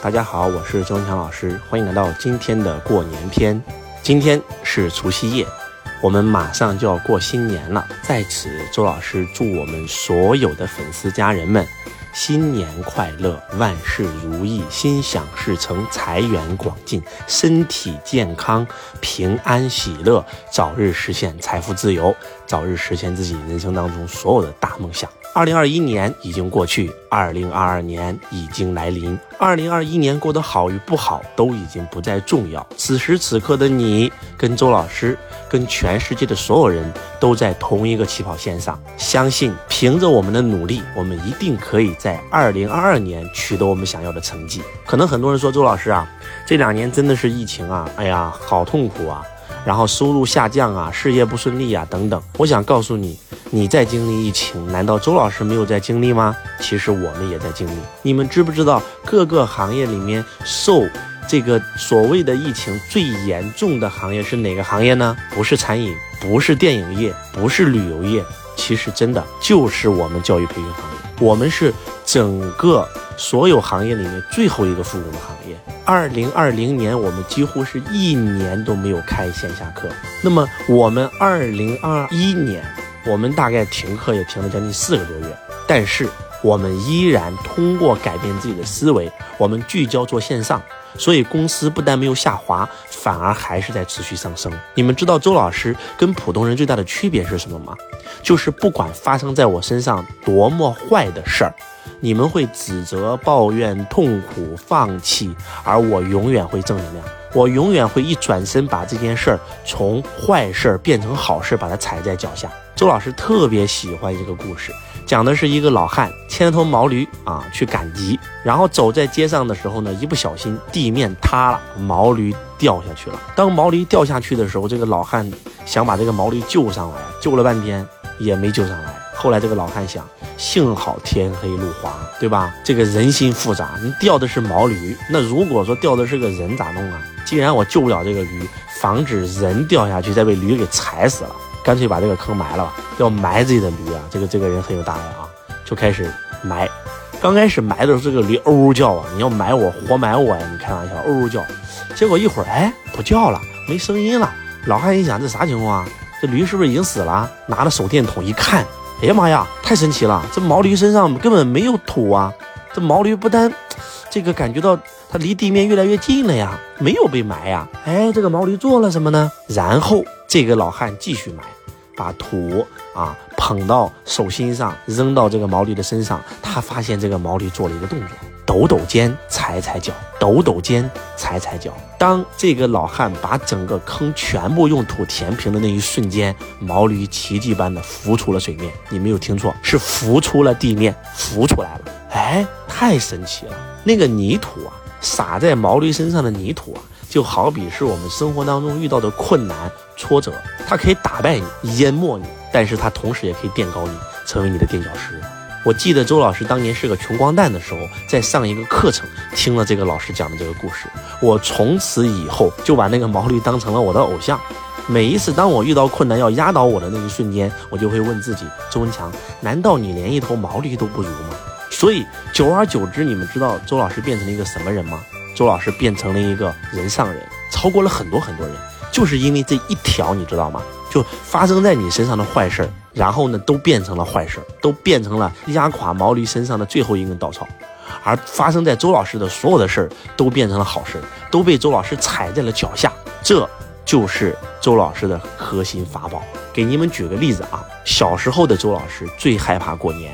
大家好，我是周文强老师，欢迎来到今天的过年篇。今天是除夕夜，我们马上就要过新年了。在此，周老师祝我们所有的粉丝家人们新年快乐，万事如意，心想事成，财源广进，身体健康，平安喜乐，早日实现财富自由，早日实现自己人生当中所有的大梦想。二零二一年已经过去，二零二二年已经来临。二零二一年过得好与不好都已经不再重要。此时此刻的你，跟周老师，跟全世界的所有人都在同一个起跑线上。相信凭着我们的努力，我们一定可以在二零二二年取得我们想要的成绩。可能很多人说，周老师啊，这两年真的是疫情啊，哎呀，好痛苦啊，然后收入下降啊，事业不顺利啊，等等。我想告诉你。你在经历疫情，难道周老师没有在经历吗？其实我们也在经历。你们知不知道各个行业里面受这个所谓的疫情最严重的行业是哪个行业呢？不是餐饮，不是电影业，不是旅游业，其实真的就是我们教育培训行业。我们是整个所有行业里面最后一个复工的行业。二零二零年，我们几乎是一年都没有开线下课。那么我们二零二一年。我们大概停课也停了将近四个多月，但是我们依然通过改变自己的思维，我们聚焦做线上，所以公司不但没有下滑，反而还是在持续上升。你们知道周老师跟普通人最大的区别是什么吗？就是不管发生在我身上多么坏的事儿，你们会指责、抱怨、痛苦、放弃，而我永远会正能量。我永远会一转身把这件事儿从坏事儿变成好事，把它踩在脚下。周老师特别喜欢一个故事，讲的是一个老汉牵头毛驴啊去赶集，然后走在街上的时候呢，一不小心地面塌了，毛驴掉下去了。当毛驴掉下去的时候，这个老汉想把这个毛驴救上来，救了半天也没救上来。后来这个老汉想。幸好天黑路滑，对吧？这个人心复杂，你掉的是毛驴，那如果说掉的是个人咋弄啊？既然我救不了这个驴，防止人掉下去再被驴给踩死了，干脆把这个坑埋了吧。要埋自己的驴啊，这个这个人很有大爱啊，就开始埋。刚开始埋的时候，这个驴嗷嗷叫啊，你要埋我活埋我呀？你开玩笑，嗷嗷叫。结果一会儿，哎，不叫了，没声音了。老汉一想，这啥情况啊？这驴是不是已经死了？拿着手电筒一看。哎呀妈呀，太神奇了！这毛驴身上根本没有土啊，这毛驴不但这个感觉到它离地面越来越近了呀，没有被埋呀。哎，这个毛驴做了什么呢？然后这个老汉继续埋，把土啊捧到手心上，扔到这个毛驴的身上。他发现这个毛驴做了一个动作。抖抖肩，踩踩脚，抖抖肩，踩踩脚。当这个老汉把整个坑全部用土填平的那一瞬间，毛驴奇迹般的浮出了水面。你没有听错，是浮出了地面，浮出来了。哎，太神奇了！那个泥土啊，撒在毛驴身上的泥土啊，就好比是我们生活当中遇到的困难、挫折，它可以打败你、淹没你，但是它同时也可以垫高你，成为你的垫脚石。我记得周老师当年是个穷光蛋的时候，在上一个课程，听了这个老师讲的这个故事，我从此以后就把那个毛驴当成了我的偶像。每一次当我遇到困难要压倒我的那一瞬间，我就会问自己：周文强，难道你连一头毛驴都不如吗？所以久而久之，你们知道周老师变成了一个什么人吗？周老师变成了一个人上人，超过了很多很多人，就是因为这一条，你知道吗？就发生在你身上的坏事儿。然后呢，都变成了坏事儿都变成了压垮毛驴身上的最后一根稻草，而发生在周老师的所有的事儿都变成了好事儿都被周老师踩在了脚下。这就是周老师的核心法宝。给你们举个例子啊，小时候的周老师最害怕过年，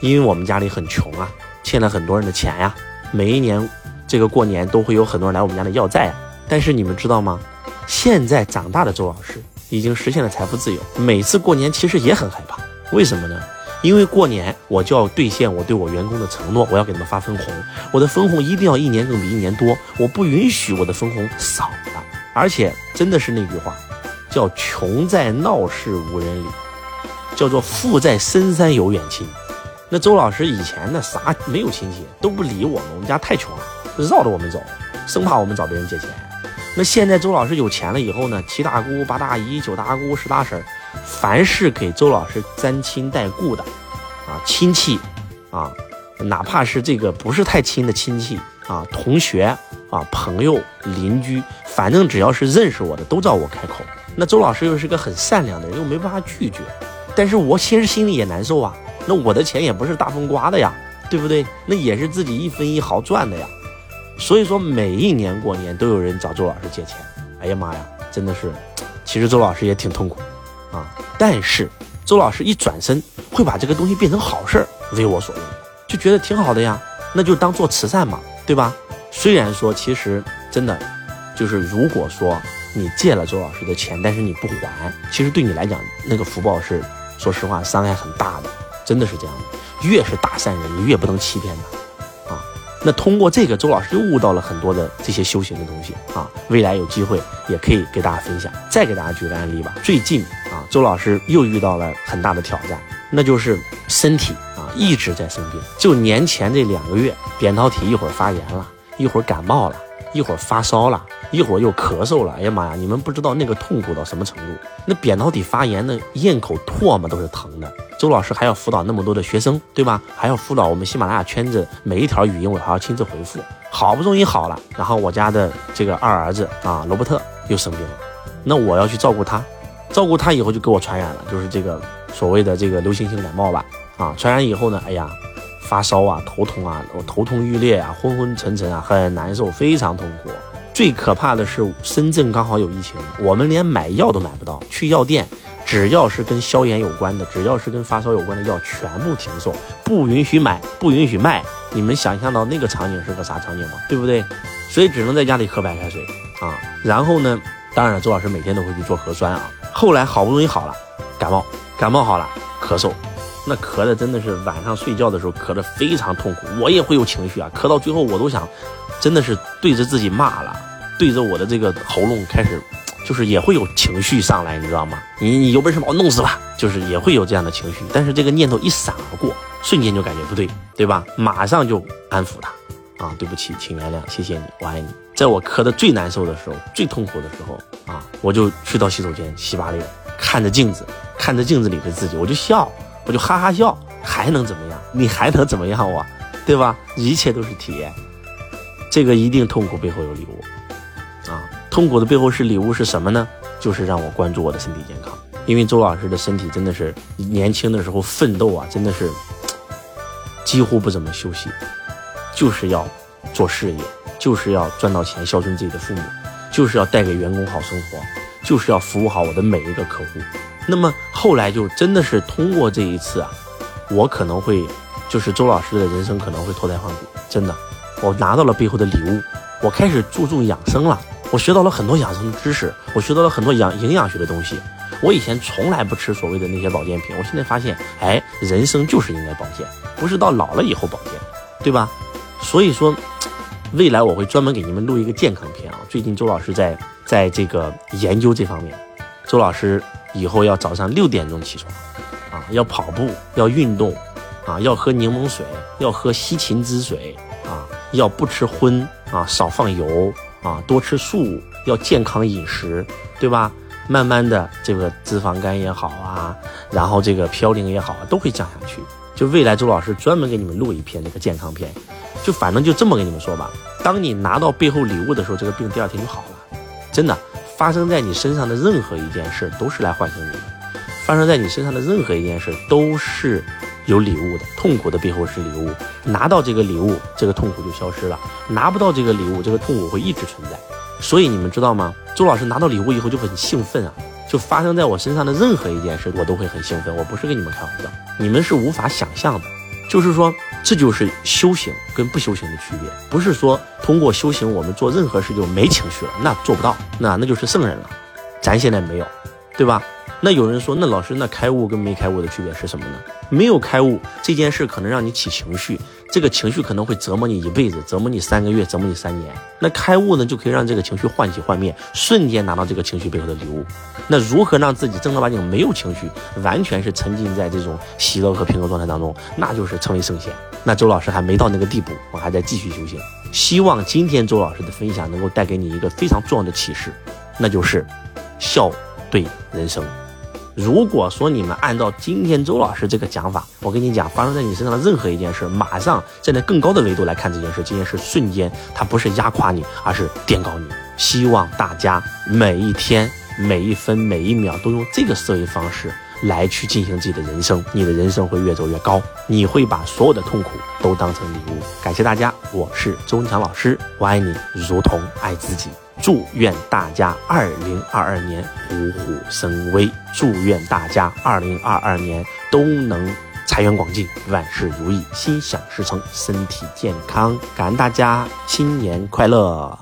因为我们家里很穷啊，欠了很多人的钱呀。每一年这个过年都会有很多人来我们家里要债啊。但是你们知道吗？现在长大的周老师。已经实现了财富自由。每次过年其实也很害怕，为什么呢？因为过年我就要兑现我对我员工的承诺，我要给他们发分红，我的分红一定要一年更比一年多，我不允许我的分红少了。而且真的是那句话，叫穷在闹市无人理，叫做富在深山有远亲。那周老师以前呢，啥没有亲戚，都不理我们，我们家太穷了，绕着我们走，生怕我们找别人借钱。那现在周老师有钱了以后呢，七大姑八大姨九大姑十大婶，凡是给周老师沾亲带故的，啊亲戚，啊，哪怕是这个不是太亲的亲戚，啊、同学啊、朋友、邻居，反正只要是认识我的，都找我开口。那周老师又是个很善良的人，又没办法拒绝，但是我其实心里也难受啊。那我的钱也不是大风刮的呀，对不对？那也是自己一分一毫赚的呀。所以说，每一年过年都有人找周老师借钱。哎呀妈呀，真的是，其实周老师也挺痛苦啊。但是周老师一转身，会把这个东西变成好事儿，为我所用，就觉得挺好的呀。那就当做慈善嘛，对吧？虽然说，其实真的，就是如果说你借了周老师的钱，但是你不还，其实对你来讲，那个福报是，说实话，伤害很大的，真的是这样的。越是大善人，你越不能欺骗他。那通过这个，周老师又悟到了很多的这些修行的东西啊，未来有机会也可以给大家分享。再给大家举个案例吧，最近啊，周老师又遇到了很大的挑战，那就是身体啊一直在生病。就年前这两个月，扁桃体一会儿发炎了，一会儿感冒了，一会儿发烧了。一会儿又咳嗽了，哎呀妈呀！你们不知道那个痛苦到什么程度。那扁桃体发炎，那咽口唾沫都是疼的。周老师还要辅导那么多的学生，对吧？还要辅导我们喜马拉雅圈子每一条语音，我还要亲自回复。好不容易好了，然后我家的这个二儿子啊，罗伯特又生病了。那我要去照顾他，照顾他以后就给我传染了，就是这个所谓的这个流行性感冒吧。啊，传染以后呢，哎呀，发烧啊，头痛啊，我头痛欲裂啊，昏昏沉沉啊，很难受，非常痛苦。最可怕的是，深圳刚好有疫情，我们连买药都买不到。去药店，只要是跟消炎有关的，只要是跟发烧有关的药，全部停售，不允许买，不允许卖。你们想象到那个场景是个啥场景吗？对不对？所以只能在家里喝白开水啊。然后呢，当然周老师每天都会去做核酸啊。后来好不容易好了，感冒，感冒好了，咳嗽，那咳的真的是晚上睡觉的时候咳的非常痛苦，我也会有情绪啊，咳到最后我都想。真的是对着自己骂了，对着我的这个喉咙开始，就是也会有情绪上来，你知道吗？你你有本事把我弄死吧，就是也会有这样的情绪。但是这个念头一闪而过，瞬间就感觉不对，对吧？马上就安抚他，啊，对不起，请原谅，谢谢你，我爱你。在我咳的最难受的时候，最痛苦的时候啊，我就去到洗手间洗把脸，看着镜子，看着镜子里的自己，我就笑，我就哈哈笑，还能怎么样？你还能怎么样我，对吧？一切都是体验。这个一定痛苦背后有礼物，啊，痛苦的背后是礼物是什么呢？就是让我关注我的身体健康。因为周老师的身体真的是年轻的时候奋斗啊，真的是几乎不怎么休息，就是要做事业，就是要赚到钱孝顺自己的父母，就是要带给员工好生活，就是要服务好我的每一个客户。那么后来就真的是通过这一次啊，我可能会就是周老师的人生可能会脱胎换骨，真的。我拿到了背后的礼物，我开始注重养生了。我学到了很多养生知识，我学到了很多养营养学的东西。我以前从来不吃所谓的那些保健品，我现在发现，哎，人生就是应该保健，不是到老了以后保健，对吧？所以说，未来我会专门给你们录一个健康片啊。最近周老师在在这个研究这方面，周老师以后要早上六点钟起床，啊，要跑步，要运动，啊，要喝柠檬水，要喝西芹汁水。啊要不吃荤啊，少放油啊，多吃素，要健康饮食，对吧？慢慢的，这个脂肪肝也好啊，然后这个嘌呤也好啊，都会降下去。就未来周老师专门给你们录一篇那个健康片，就反正就这么跟你们说吧。当你拿到背后礼物的时候，这个病第二天就好了。真的，发生在你身上的任何一件事都是来唤醒你的，发生在你身上的任何一件事都是。有礼物的痛苦的背后是礼物，拿到这个礼物，这个痛苦就消失了；拿不到这个礼物，这个痛苦会一直存在。所以你们知道吗？周老师拿到礼物以后就很兴奋啊！就发生在我身上的任何一件事，我都会很兴奋。我不是跟你们开玩笑，你们是无法想象的。就是说，这就是修行跟不修行的区别。不是说通过修行我们做任何事就没情绪了，那做不到，那那就是圣人了。咱现在没有，对吧？那有人说，那老师，那开悟跟没开悟的区别是什么呢？没有开悟这件事可能让你起情绪，这个情绪可能会折磨你一辈子，折磨你三个月，折磨你三年。那开悟呢，就可以让这个情绪唤起幻灭，瞬间拿到这个情绪背后的礼物。那如何让自己正儿八经没有情绪，完全是沉浸在这种喜乐和平和状态当中，那就是成为圣贤。那周老师还没到那个地步，我还在继续修行。希望今天周老师的分享能够带给你一个非常重要的启示，那就是笑对人生。如果说你们按照今天周老师这个讲法，我跟你讲，发生在你身上的任何一件事，马上站在更高的维度来看这件事，这件事瞬间它不是压垮你，而是垫高你。希望大家每一天、每一分、每一秒都用这个思维方式来去进行自己的人生，你的人生会越走越高，你会把所有的痛苦都当成礼物。感谢大家，我是周文强老师，我爱你如同爱自己。祝愿大家二零二二年虎虎生威！祝愿大家二零二二年都能财源广进，万事如意，心想事成，身体健康！感恩大家，新年快乐！